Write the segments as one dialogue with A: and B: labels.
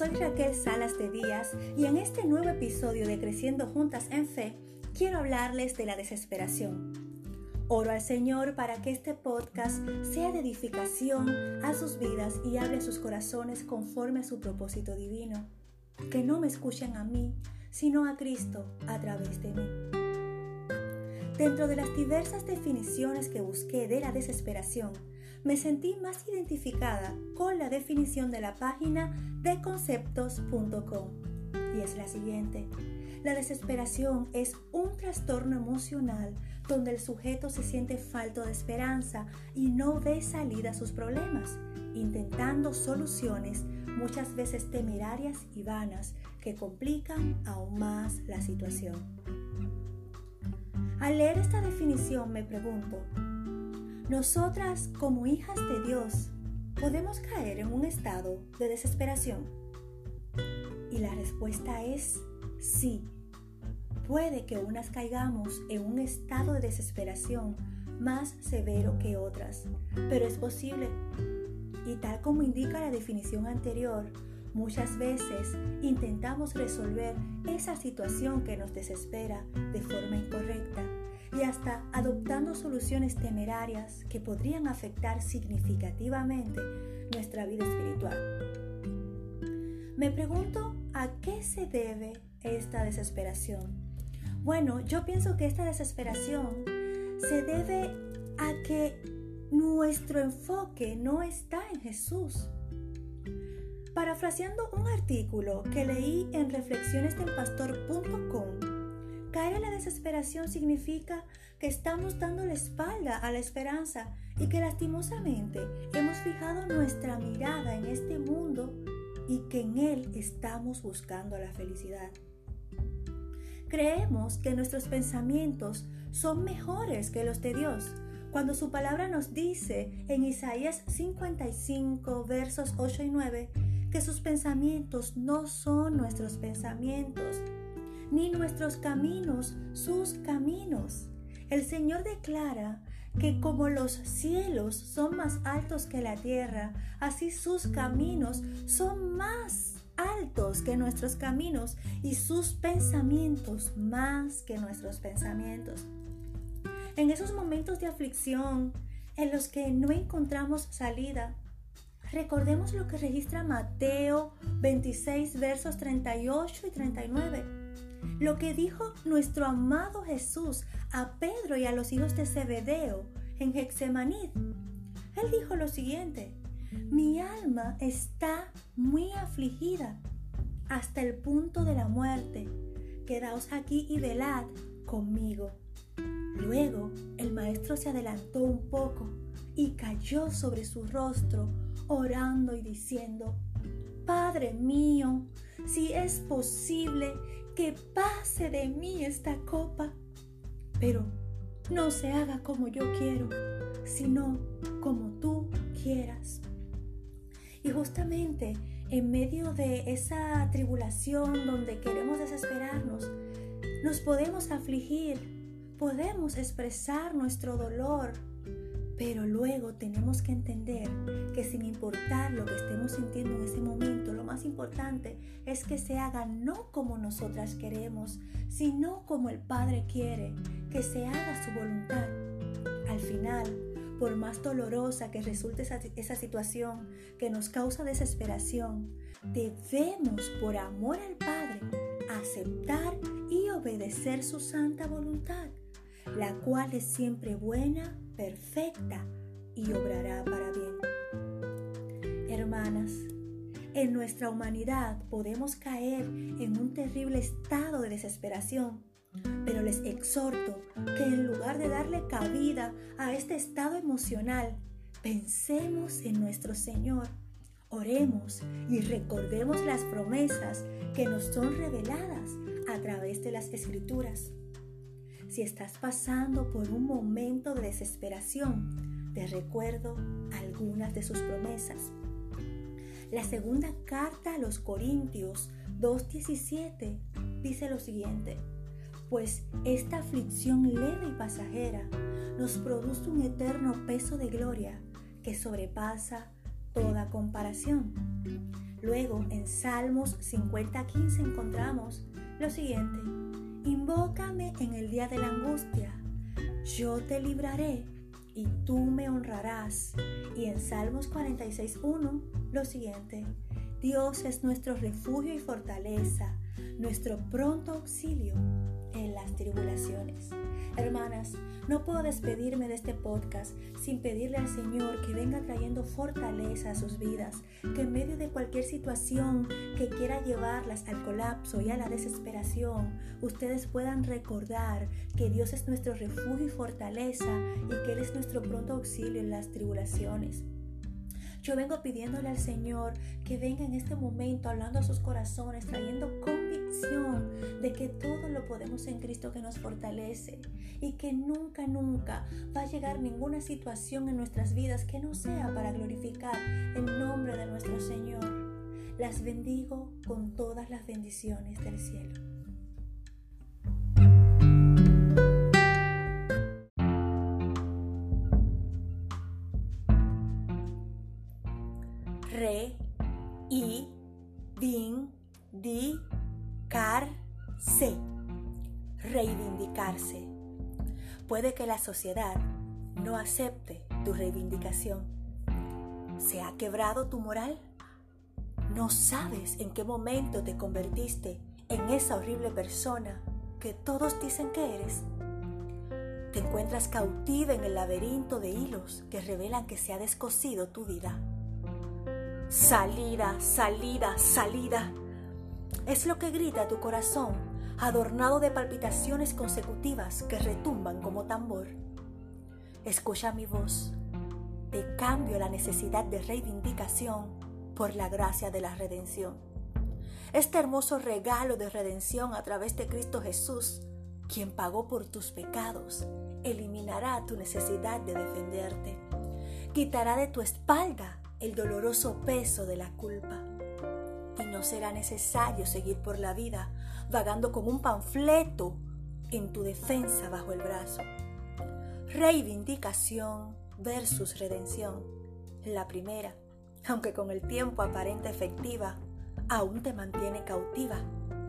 A: soy Raquel Salas de Díaz y en este nuevo episodio de Creciendo Juntas en Fe quiero hablarles de la desesperación. Oro al Señor para que este podcast sea de edificación a sus vidas y hable sus corazones conforme a su propósito divino. Que no me escuchen a mí, sino a Cristo a través de mí. Dentro de las diversas definiciones que busqué de la desesperación, me sentí más identificada con la definición de la página de conceptos.com y es la siguiente. La desesperación es un trastorno emocional donde el sujeto se siente falto de esperanza y no ve salida a sus problemas, intentando soluciones muchas veces temerarias y vanas que complican aún más la situación. Al leer esta definición me pregunto, nosotras como hijas de Dios podemos caer en un estado de desesperación? Y la respuesta es sí. Puede que unas caigamos en un estado de desesperación más severo que otras, pero es posible. Y tal como indica la definición anterior, muchas veces intentamos resolver esa situación que nos desespera de forma incorrecta y hasta adoptando soluciones temerarias que podrían afectar significativamente nuestra vida espiritual. Me pregunto a qué se debe esta desesperación. Bueno, yo pienso que esta desesperación se debe a que nuestro enfoque no está en Jesús. Parafraseando un artículo que leí en reflexionesdelpastor.com, Caer en la desesperación significa que estamos dando la espalda a la esperanza y que lastimosamente hemos fijado nuestra mirada en este mundo y que en él estamos buscando la felicidad. Creemos que nuestros pensamientos son mejores que los de Dios, cuando su palabra nos dice en Isaías 55 versos 8 y 9 que sus pensamientos no son nuestros pensamientos, ni nuestros caminos sus caminos. El Señor declara que como los cielos son más altos que la tierra, así sus caminos son más altos que nuestros caminos y sus pensamientos más que nuestros pensamientos. En esos momentos de aflicción en los que no encontramos salida, recordemos lo que registra Mateo 26 versos 38 y 39 lo que dijo nuestro amado Jesús a Pedro y a los hijos de Zebedeo en Hexemaní. Él dijo lo siguiente, mi alma está muy afligida hasta el punto de la muerte. Quedaos aquí y velad conmigo. Luego el maestro se adelantó un poco y cayó sobre su rostro, orando y diciendo, Padre mío, si es posible, que pase de mí esta copa, pero no se haga como yo quiero, sino como tú quieras. Y justamente en medio de esa tribulación donde queremos desesperarnos, nos podemos afligir, podemos expresar nuestro dolor, pero luego tenemos que entender que sin importar lo que estemos sintiendo en ese momento, lo más importante es que se haga no como nosotras queremos, sino como el Padre quiere, que se haga su voluntad. Al final, por más dolorosa que resulte esa, esa situación que nos causa desesperación, debemos, por amor al Padre, aceptar y obedecer su santa voluntad, la cual es siempre buena, perfecta y obrará para bien. Hermanas, en nuestra humanidad podemos caer en un terrible estado de desesperación, pero les exhorto que en lugar de darle cabida a este estado emocional, pensemos en nuestro Señor, oremos y recordemos las promesas que nos son reveladas a través de las escrituras. Si estás pasando por un momento de desesperación, te recuerdo algunas de sus promesas. La segunda carta a los Corintios 2.17 dice lo siguiente, pues esta aflicción leve y pasajera nos produce un eterno peso de gloria que sobrepasa toda comparación. Luego, en Salmos 50:15 encontramos lo siguiente. Invócame en el día de la angustia. Yo te libraré y tú me honrarás. Y en Salmos 46.1 lo siguiente. Dios es nuestro refugio y fortaleza, nuestro pronto auxilio en las tribulaciones. Hermanas, no puedo despedirme de este podcast sin pedirle al Señor que venga trayendo fortaleza a sus vidas, que en medio de cualquier situación que quiera llevarlas al colapso y a la desesperación, ustedes puedan recordar que Dios es nuestro refugio y fortaleza y que Él es nuestro pronto auxilio en las tribulaciones. Yo vengo pidiéndole al Señor que venga en este momento hablando a sus corazones, trayendo de que todo lo podemos en Cristo que nos fortalece y que nunca, nunca va a llegar ninguna situación en nuestras vidas que no sea para glorificar el nombre de nuestro Señor. Las bendigo con todas las bendiciones del cielo. La sociedad no acepte tu reivindicación. ¿Se ha quebrado tu moral? ¿No sabes en qué momento te convertiste en esa horrible persona que todos dicen que eres? Te encuentras cautiva en el laberinto de hilos que revelan que se ha descosido tu vida. Salida, salida, salida. Es lo que grita tu corazón, adornado de palpitaciones consecutivas que retumban como tambor. Escucha mi voz. Te cambio la necesidad de reivindicación por la gracia de la redención. Este hermoso regalo de redención a través de Cristo Jesús, quien pagó por tus pecados, eliminará tu necesidad de defenderte. Quitará de tu espalda el doloroso peso de la culpa. Y no será necesario seguir por la vida vagando con un panfleto en tu defensa bajo el brazo. Reivindicación versus redención. La primera, aunque con el tiempo aparente efectiva, aún te mantiene cautiva.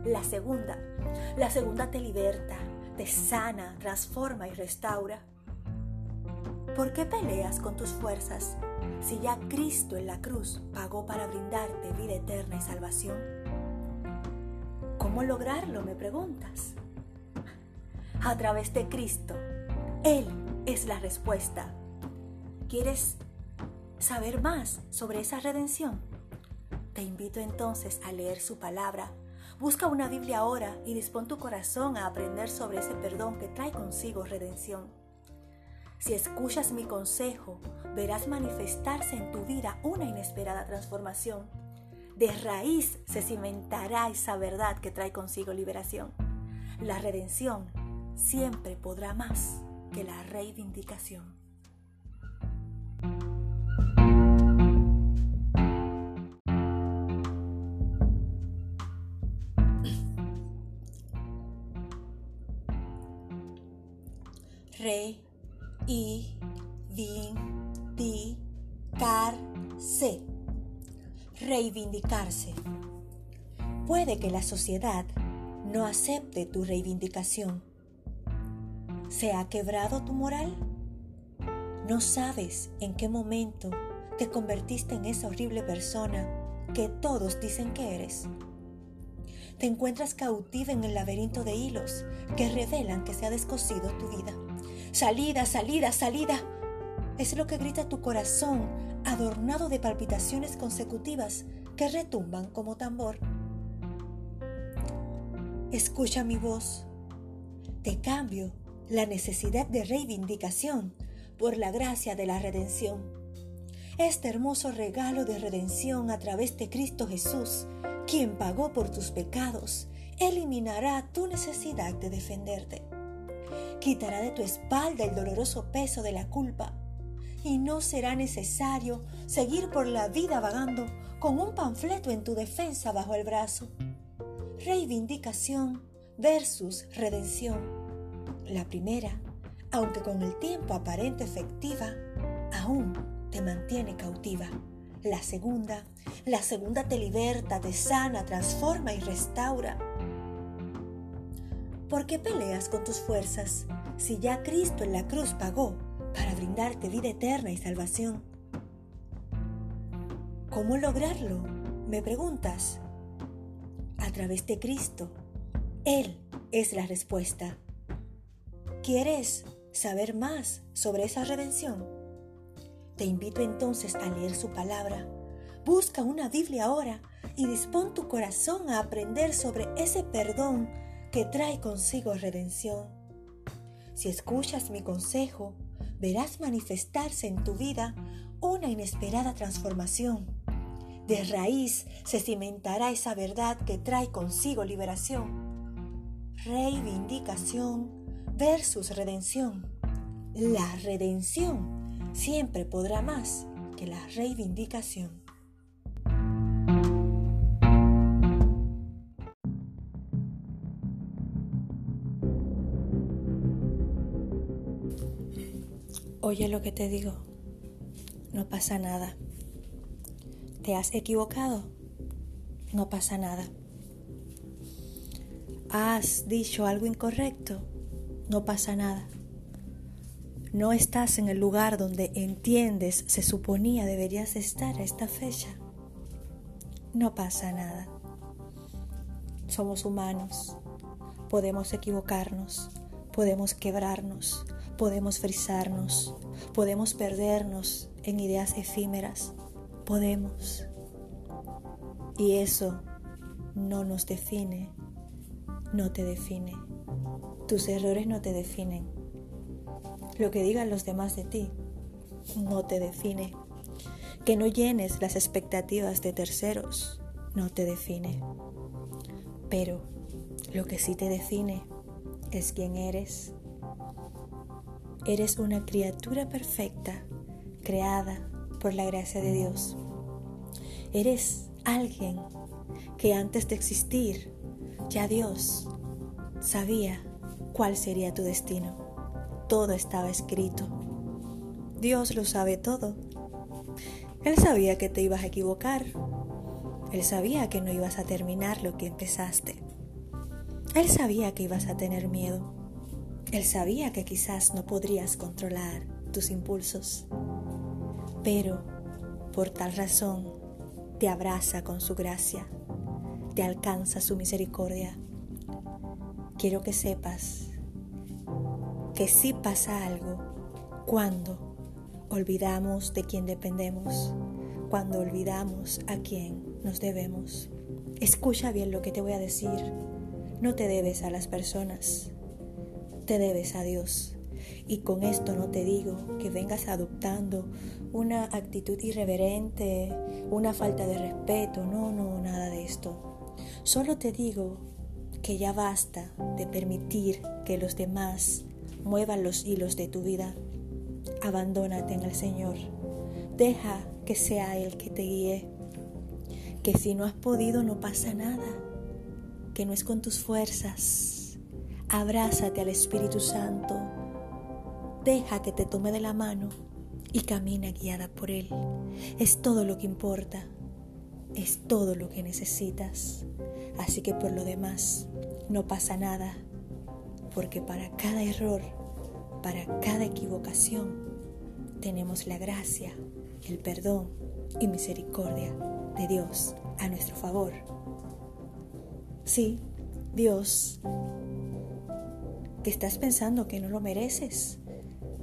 A: La segunda, la segunda te liberta, te sana, transforma y restaura. ¿Por qué peleas con tus fuerzas si ya Cristo en la cruz pagó para brindarte vida eterna y salvación? ¿Cómo lograrlo, me preguntas? A través de Cristo. Él es la respuesta. ¿Quieres saber más sobre esa redención? Te invito entonces a leer su palabra. Busca una Biblia ahora y dispón tu corazón a aprender sobre ese perdón que trae consigo redención. Si escuchas mi consejo, verás manifestarse en tu vida una inesperada transformación. De raíz se cimentará esa verdad que trae consigo liberación. La redención siempre podrá más que la reivindicación. Rey y Reivindicarse. Puede que la sociedad no acepte tu reivindicación. ¿Se ha quebrado tu moral? No sabes en qué momento te convertiste en esa horrible persona que todos dicen que eres. Te encuentras cautiva en el laberinto de hilos que revelan que se ha descosido tu vida. Salida, salida, salida. Es lo que grita tu corazón, adornado de palpitaciones consecutivas que retumban como tambor. Escucha mi voz. Te cambio la necesidad de reivindicación por la gracia de la redención. Este hermoso regalo de redención a través de Cristo Jesús, quien pagó por tus pecados, eliminará tu necesidad de defenderte quitará de tu espalda el doloroso peso de la culpa y no será necesario seguir por la vida vagando con un panfleto en tu defensa bajo el brazo. Reivindicación versus redención. La primera, aunque con el tiempo aparente efectiva, aún te mantiene cautiva. la segunda. La segunda te liberta, te sana, transforma y restaura. ¿Por qué peleas con tus fuerzas si ya Cristo en la cruz pagó para brindarte vida eterna y salvación? ¿Cómo lograrlo? Me preguntas. A través de Cristo. Él es la respuesta. ¿Quieres saber más sobre esa redención? Te invito entonces a leer su palabra. Busca una Biblia ahora y dispón tu corazón a aprender sobre ese perdón que trae consigo redención. Si escuchas mi consejo, verás manifestarse en tu vida una inesperada transformación. De raíz se cimentará esa verdad que trae consigo liberación. Reivindicación versus redención. La redención siempre podrá más que la reivindicación. Oye lo que te digo, no pasa nada. ¿Te has equivocado? No pasa nada. ¿Has dicho algo incorrecto? No pasa nada. No estás en el lugar donde entiendes se suponía deberías estar a esta fecha. No pasa nada. Somos humanos. Podemos equivocarnos, podemos quebrarnos, podemos frizarnos, podemos perdernos en ideas efímeras. Podemos. Y eso no nos define, no te define. Tus errores no te definen lo que digan los demás de ti no te define. Que no llenes las expectativas de terceros no te define. Pero lo que sí te define es quién eres. Eres una criatura perfecta, creada por la gracia de Dios. Eres alguien que antes de existir, ya Dios sabía cuál sería tu destino todo estaba escrito. Dios lo sabe todo. Él sabía que te ibas a equivocar. Él sabía que no ibas a terminar lo que empezaste. Él sabía que ibas a tener miedo. Él sabía que quizás no podrías controlar tus impulsos. Pero por tal razón te abraza con su gracia, te alcanza su misericordia. Quiero que sepas que sí pasa algo cuando olvidamos de quién dependemos, cuando olvidamos a quién nos debemos. Escucha bien lo que te voy a decir. No te debes a las personas, te debes a Dios. Y con esto no te digo que vengas adoptando una actitud irreverente, una falta de respeto, no, no, nada de esto. Solo te digo que ya basta de permitir que los demás muevan los hilos de tu vida. Abandónate en el Señor. Deja que sea Él que te guíe. Que si no has podido no pasa nada. Que no es con tus fuerzas. Abrázate al Espíritu Santo. Deja que te tome de la mano y camina guiada por Él. Es todo lo que importa. Es todo lo que necesitas. Así que por lo demás, no pasa nada porque para cada error, para cada equivocación, tenemos la gracia, el perdón y misericordia de Dios a nuestro favor. Sí, Dios, que estás pensando que no lo mereces,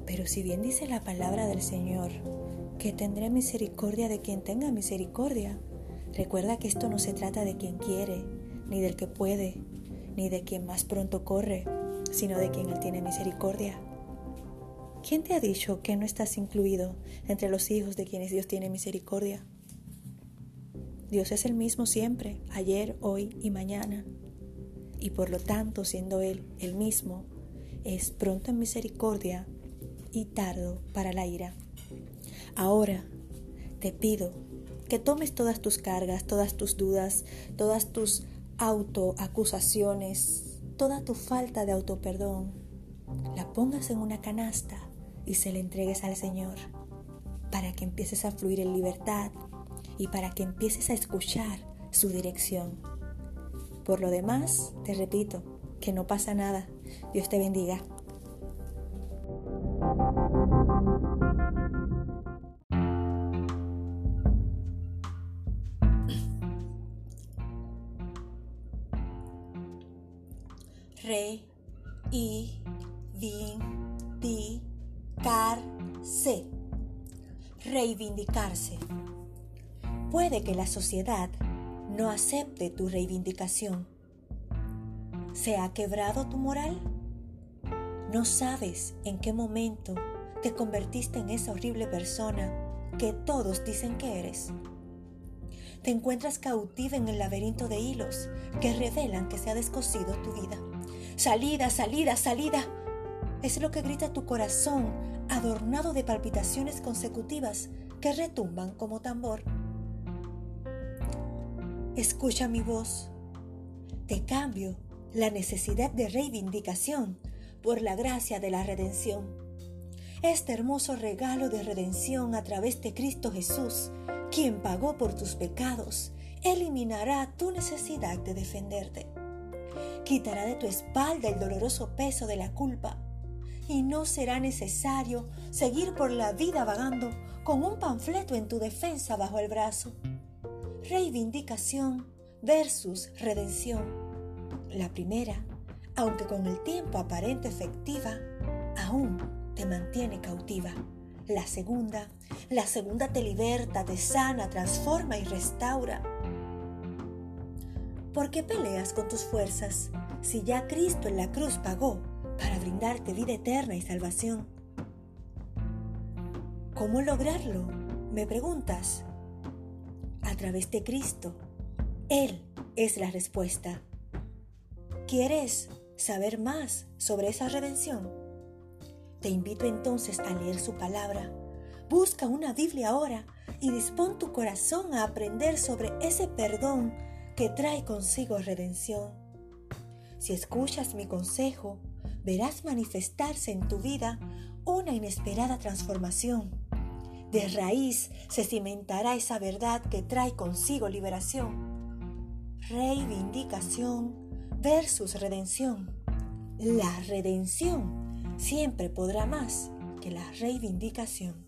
A: pero si bien dice la palabra del Señor, que tendré misericordia de quien tenga misericordia, recuerda que esto no se trata de quien quiere, ni del que puede, ni de quien más pronto corre, sino de quien Él tiene misericordia. ¿Quién te ha dicho que no estás incluido entre los hijos de quienes Dios tiene misericordia? Dios es el mismo siempre, ayer, hoy y mañana. Y por lo tanto, siendo Él el mismo, es pronto en misericordia y tardo para la ira. Ahora te pido que tomes todas tus cargas, todas tus dudas, todas tus autoacusaciones, toda tu falta de autoperdón, la pongas en una canasta y se la entregues al Señor para que empieces a fluir en libertad, y para que empieces a escuchar su dirección. Por lo demás, te repito, que no pasa nada. Dios te bendiga. Que la sociedad no acepte tu reivindicación. ¿Se ha quebrado tu moral? No sabes en qué momento te convertiste en esa horrible persona que todos dicen que eres. Te encuentras cautiva en el laberinto de hilos que revelan que se ha descosido tu vida. Salida, salida, salida. Es lo que grita tu corazón, adornado de palpitaciones consecutivas que retumban como tambor. Escucha mi voz. Te cambio la necesidad de reivindicación por la gracia de la redención. Este hermoso regalo de redención a través de Cristo Jesús, quien pagó por tus pecados, eliminará tu necesidad de defenderte quitará de tu espalda el doloroso peso de la culpa y no será necesario seguir por la vida vagando con un panfleto en tu defensa bajo el brazo. Reivindicación versus redención. La primera, aunque con el tiempo aparente efectiva, aún te mantiene cautiva. La segunda, la segunda te liberta, te sana, transforma y restaura. ¿Por qué peleas con tus fuerzas si ya Cristo en la cruz pagó para brindarte vida eterna y salvación? ¿Cómo lograrlo? Me preguntas. A través de Cristo. Él es la respuesta. ¿Quieres saber más sobre esa redención? Te invito entonces a leer su palabra. Busca una Biblia ahora y dispón tu corazón a aprender sobre ese perdón que trae consigo redención. Si escuchas mi consejo, verás manifestarse en tu vida una inesperada transformación. De raíz se cimentará esa verdad que trae consigo liberación. Reivindicación versus redención. La redención siempre podrá más que la reivindicación.